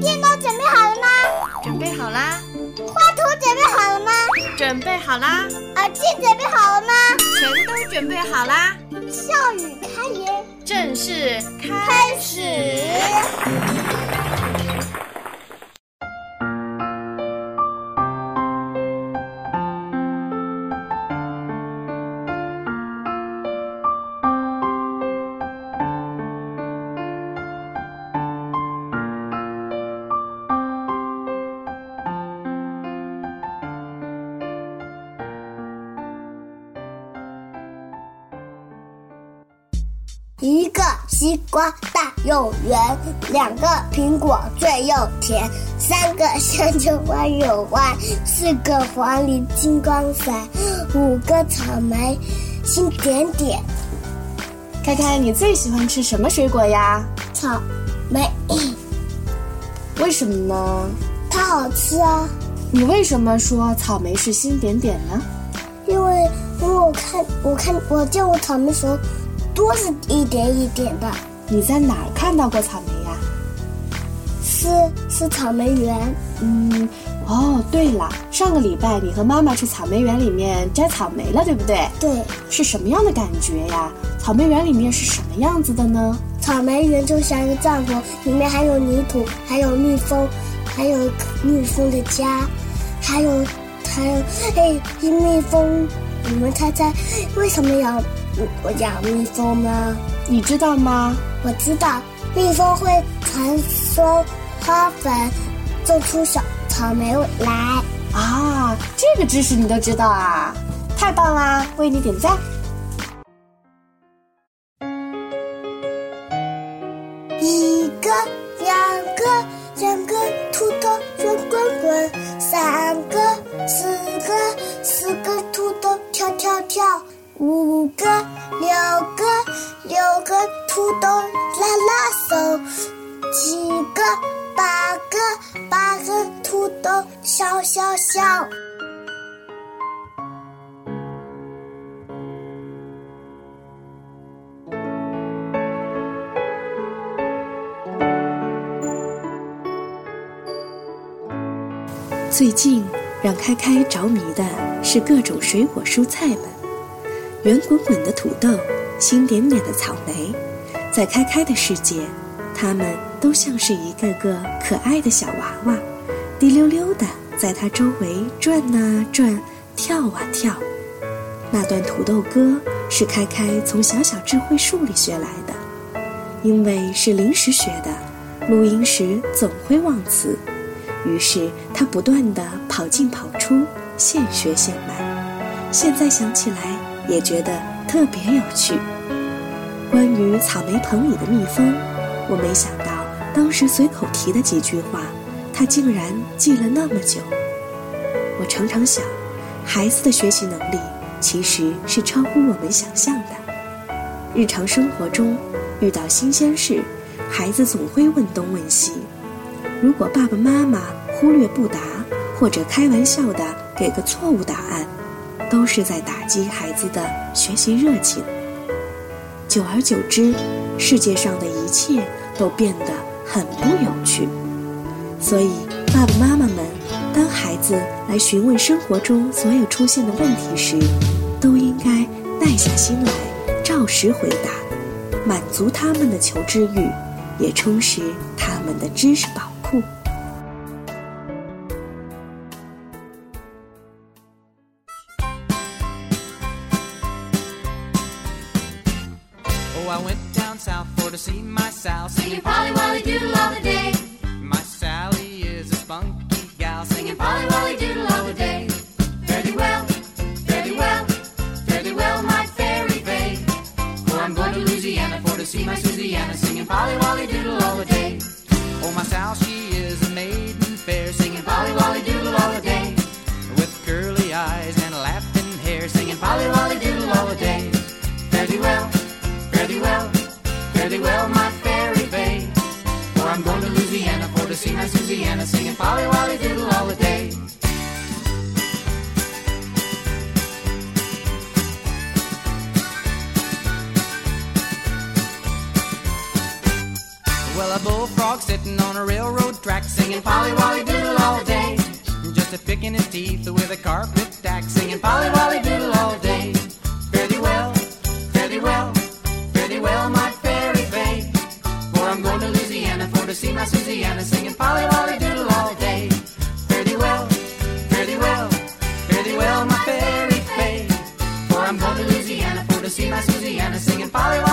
电脑准备好了吗？准备好啦。画图准备好了吗？准备好啦。耳机准备好了吗？全都准备好啦。笑语开言，正式开始。一个西瓜大又圆，两个苹果最又甜，三个香蕉弯又弯，四个黄鹂金光闪，五个草莓星点点。看看，你最喜欢吃什么水果呀？草莓。为什么呢？它好吃啊。你为什么说草莓是星点点呢？因为因为我看我看我见过草莓时候。多是一点一点的。你在哪儿看到过草莓呀？是是草莓园。嗯，哦，对了，上个礼拜你和妈妈去草莓园里面摘草莓了，对不对？对。是什么样的感觉呀？草莓园里面是什么样子的呢？草莓园就像一个帐篷，里面还有泥土，还有蜜蜂，还有蜜蜂的家，还有还有哎，蜜蜂，你们猜猜为什么要？我养蜜蜂吗？你知道吗？我知道，蜜蜂会传送花粉，种出小草莓来。啊，这个知识你都知道啊，太棒啦！为你点赞。一个，两个，两个土豆圆滚滚；三个，四个，四个土豆跳跳跳。五个，六个，六个土豆拉拉手；七个，八个，八个土豆笑笑笑。最近让开开着迷的是各种水果蔬菜们。圆滚滚的土豆，星点点的草莓，在开开的世界，它们都像是一个个可爱的小娃娃，滴溜溜的在它周围转啊转，跳啊跳。那段土豆歌是开开从小小智慧树里学来的，因为是临时学的，录音时总会忘词，于是他不断的跑进跑出，现学现卖。现在想起来。也觉得特别有趣。关于草莓棚里的蜜蜂，我没想到当时随口提的几句话，他竟然记了那么久。我常常想，孩子的学习能力其实是超乎我们想象的。日常生活中遇到新鲜事，孩子总会问东问西。如果爸爸妈妈忽略不答，或者开玩笑的给个错误答案。都是在打击孩子的学习热情。久而久之，世界上的一切都变得很不有趣。所以，爸爸妈妈们，当孩子来询问生活中所有出现的问题时，都应该耐下心来，照实回答，满足他们的求知欲，也充实他们的知识宝库。I went down south for to see my Sal singing Polly Wolly Doodle all the day. Susiana singing Polly Wolly Doodle all the day. Well, I bullfrog sitting on a railroad track singing Polly Wolly Doodle all day. Just a picking his teeth with a carpet tack singing Polly Wolly Doodle all day. my a singing Polly